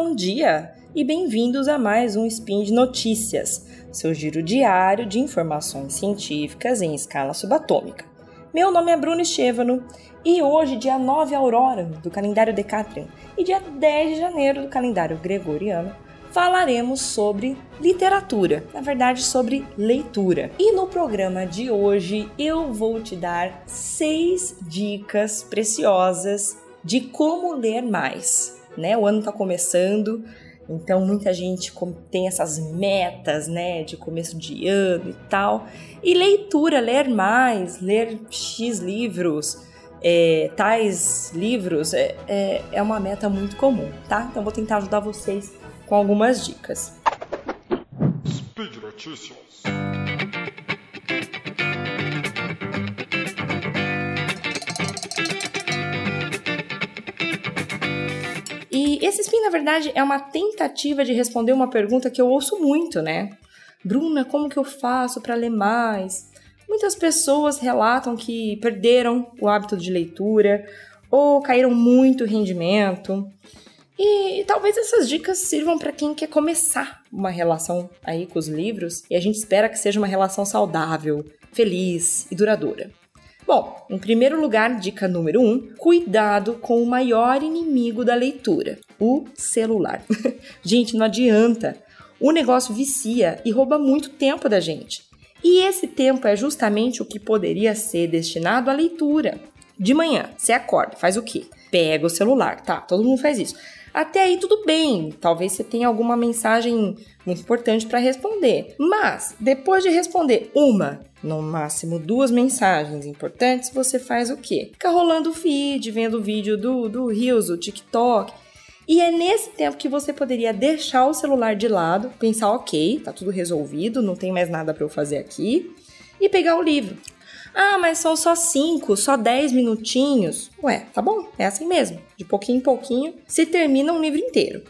bom dia e bem-vindos a mais um Spin de Notícias, seu giro diário de informações científicas em escala subatômica. Meu nome é Bruno Estevano e hoje, dia 9 Aurora do calendário Decatrian e dia 10 de janeiro do calendário Gregoriano, falaremos sobre literatura, na verdade sobre leitura. E no programa de hoje eu vou te dar seis dicas preciosas de como ler mais. Né? O ano está começando, então muita gente tem essas metas, né, de começo de ano e tal. E leitura, ler mais, ler X livros, é, tais livros, é, é, é uma meta muito comum, tá? Então vou tentar ajudar vocês com algumas dicas. Speed Notícias. Esse spin, na verdade, é uma tentativa de responder uma pergunta que eu ouço muito, né? Bruna, como que eu faço para ler mais? Muitas pessoas relatam que perderam o hábito de leitura ou caíram muito rendimento. E, e talvez essas dicas sirvam para quem quer começar uma relação aí com os livros e a gente espera que seja uma relação saudável, feliz e duradoura. Bom, em primeiro lugar, dica número 1: um, cuidado com o maior inimigo da leitura, o celular. gente, não adianta. O negócio vicia e rouba muito tempo da gente. E esse tempo é justamente o que poderia ser destinado à leitura. De manhã, você acorda, faz o quê? Pega o celular, tá? Todo mundo faz isso. Até aí tudo bem, talvez você tenha alguma mensagem muito importante para responder. Mas depois de responder uma, no máximo duas mensagens importantes, você faz o quê? Fica rolando o feed, vendo o vídeo do, do Reels, do TikTok. E é nesse tempo que você poderia deixar o celular de lado, pensar, ok, tá tudo resolvido, não tem mais nada para eu fazer aqui, e pegar o livro. Ah, mas são só 5, só 10 minutinhos. Ué, tá bom, é assim mesmo. De pouquinho em pouquinho se termina um livro inteiro.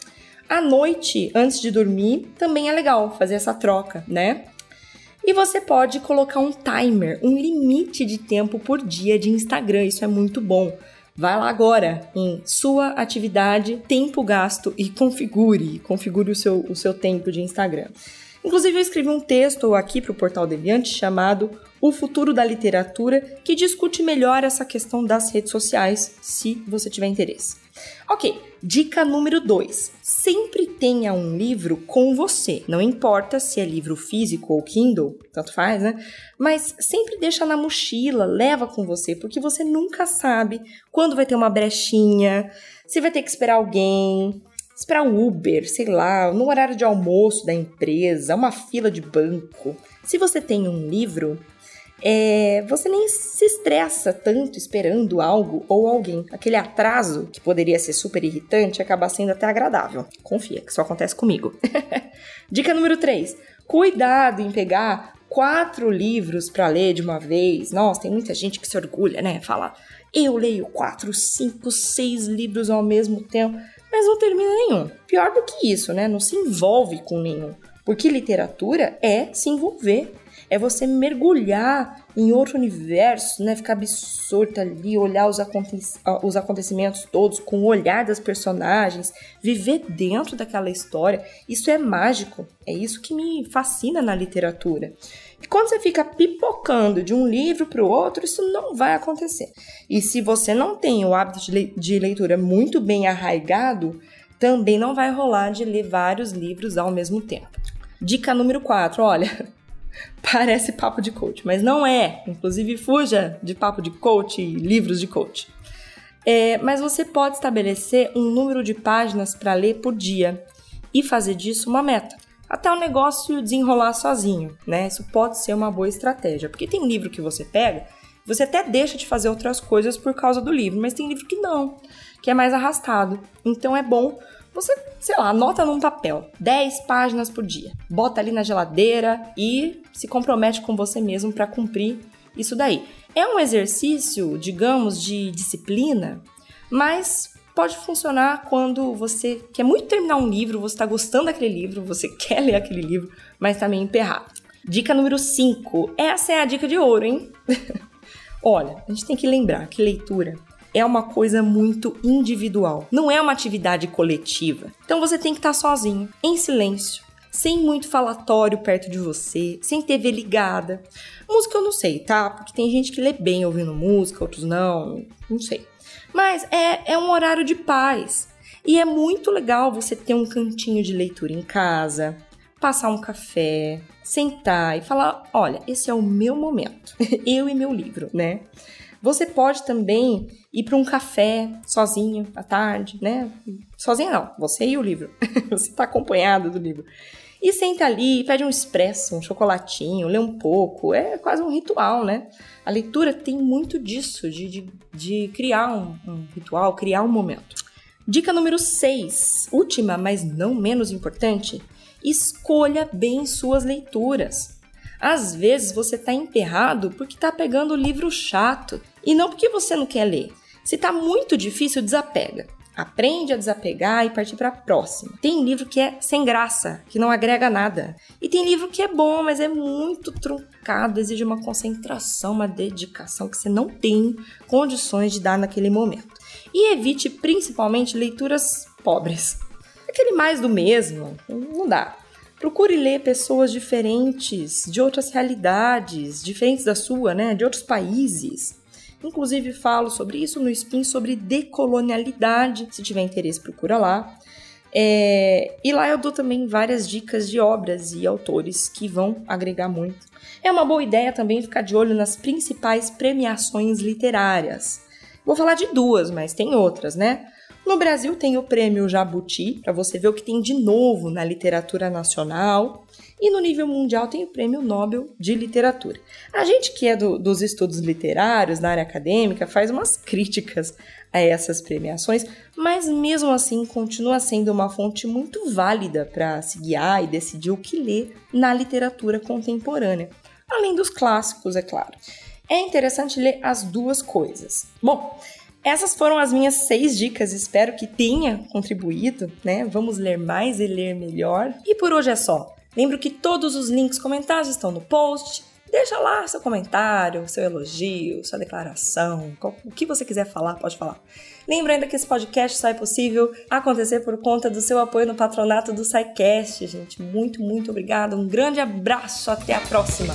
À noite, antes de dormir, também é legal fazer essa troca, né? E você pode colocar um timer, um limite de tempo por dia de Instagram. Isso é muito bom. Vai lá agora em sua atividade, tempo gasto e configure, configure o seu, o seu tempo de Instagram. Inclusive, eu escrevi um texto aqui para o Portal Deviante chamado O Futuro da Literatura, que discute melhor essa questão das redes sociais, se você tiver interesse. Ok, dica número 2. Sempre tenha um livro com você. Não importa se é livro físico ou Kindle, tanto faz, né? Mas sempre deixa na mochila, leva com você, porque você nunca sabe quando vai ter uma brechinha, se vai ter que esperar alguém, esperar o Uber, sei lá, no horário de almoço da empresa, uma fila de banco. Se você tem um livro, é, você nem se estressa tanto esperando algo ou alguém. Aquele atraso, que poderia ser super irritante, acaba sendo até agradável. Confia, que isso acontece comigo. Dica número 3. Cuidado em pegar quatro livros para ler de uma vez. Nossa, tem muita gente que se orgulha, né? Fala, eu leio quatro, cinco, seis livros ao mesmo tempo mas não termina nenhum. Pior do que isso, né? Não se envolve com nenhum. Porque literatura é se envolver, é você mergulhar em outro universo, né? Ficar absorto ali, olhar os, aconte os acontecimentos todos com o olhar das personagens, viver dentro daquela história. Isso é mágico. É isso que me fascina na literatura. E quando você fica pipocando de um livro para o outro, isso não vai acontecer. E se você não tem o hábito de leitura muito bem arraigado, também não vai rolar de ler vários livros ao mesmo tempo. Dica número 4, olha, parece papo de coach, mas não é. Inclusive, fuja de papo de coach e livros de coach. É, mas você pode estabelecer um número de páginas para ler por dia e fazer disso uma meta até o negócio desenrolar sozinho, né? Isso pode ser uma boa estratégia, porque tem livro que você pega, você até deixa de fazer outras coisas por causa do livro, mas tem livro que não, que é mais arrastado. Então é bom você, sei lá, anota num papel 10 páginas por dia, bota ali na geladeira e se compromete com você mesmo para cumprir isso daí. É um exercício, digamos, de disciplina, mas pode funcionar quando você quer muito terminar um livro, você está gostando daquele livro, você quer ler aquele livro, mas está meio emperrado. Dica número 5. Essa é a dica de ouro, hein? Olha, a gente tem que lembrar que leitura é uma coisa muito individual, não é uma atividade coletiva. Então você tem que estar sozinho, em silêncio, sem muito falatório perto de você, sem TV ligada. Música eu não sei, tá? Porque tem gente que lê bem ouvindo música, outros não, não sei. Mas é, é um horário de paz. E é muito legal você ter um cantinho de leitura em casa, passar um café, sentar e falar: olha, esse é o meu momento, eu e meu livro, né? Você pode também ir para um café sozinho à tarde, né? Sozinho não, você e o livro. você está acompanhado do livro. E senta ali, pede um expresso, um chocolatinho, lê um pouco. É quase um ritual, né? A leitura tem muito disso, de, de, de criar um, um ritual, criar um momento. Dica número 6, última, mas não menos importante: escolha bem suas leituras. Às vezes você está emperrado porque está pegando o livro chato e não porque você não quer ler. Se está muito difícil, desapega. Aprende a desapegar e partir para a próxima. Tem livro que é sem graça, que não agrega nada. E tem livro que é bom, mas é muito truncado, exige uma concentração, uma dedicação que você não tem condições de dar naquele momento. E evite principalmente leituras pobres. Aquele mais do mesmo, não dá. Procure ler pessoas diferentes, de outras realidades, diferentes da sua, né? De outros países. Inclusive falo sobre isso no Spin sobre decolonialidade. Se tiver interesse, procura lá. É, e lá eu dou também várias dicas de obras e autores que vão agregar muito. É uma boa ideia também ficar de olho nas principais premiações literárias. Vou falar de duas, mas tem outras, né? No Brasil tem o prêmio Jabuti, para você ver o que tem de novo na literatura nacional. E no nível mundial tem o prêmio Nobel de Literatura. A gente que é do, dos estudos literários, na área acadêmica, faz umas críticas a essas premiações, mas mesmo assim continua sendo uma fonte muito válida para se guiar e decidir o que ler na literatura contemporânea, além dos clássicos, é claro. É interessante ler as duas coisas. Bom, essas foram as minhas seis dicas, espero que tenha contribuído, né? Vamos ler mais e ler melhor. E por hoje é só. Lembro que todos os links comentados estão no post. Deixa lá seu comentário, seu elogio, sua declaração, o que você quiser falar, pode falar. Lembro ainda que esse podcast só é possível acontecer por conta do seu apoio no patronato do SciCast, gente. Muito, muito obrigada. Um grande abraço, até a próxima!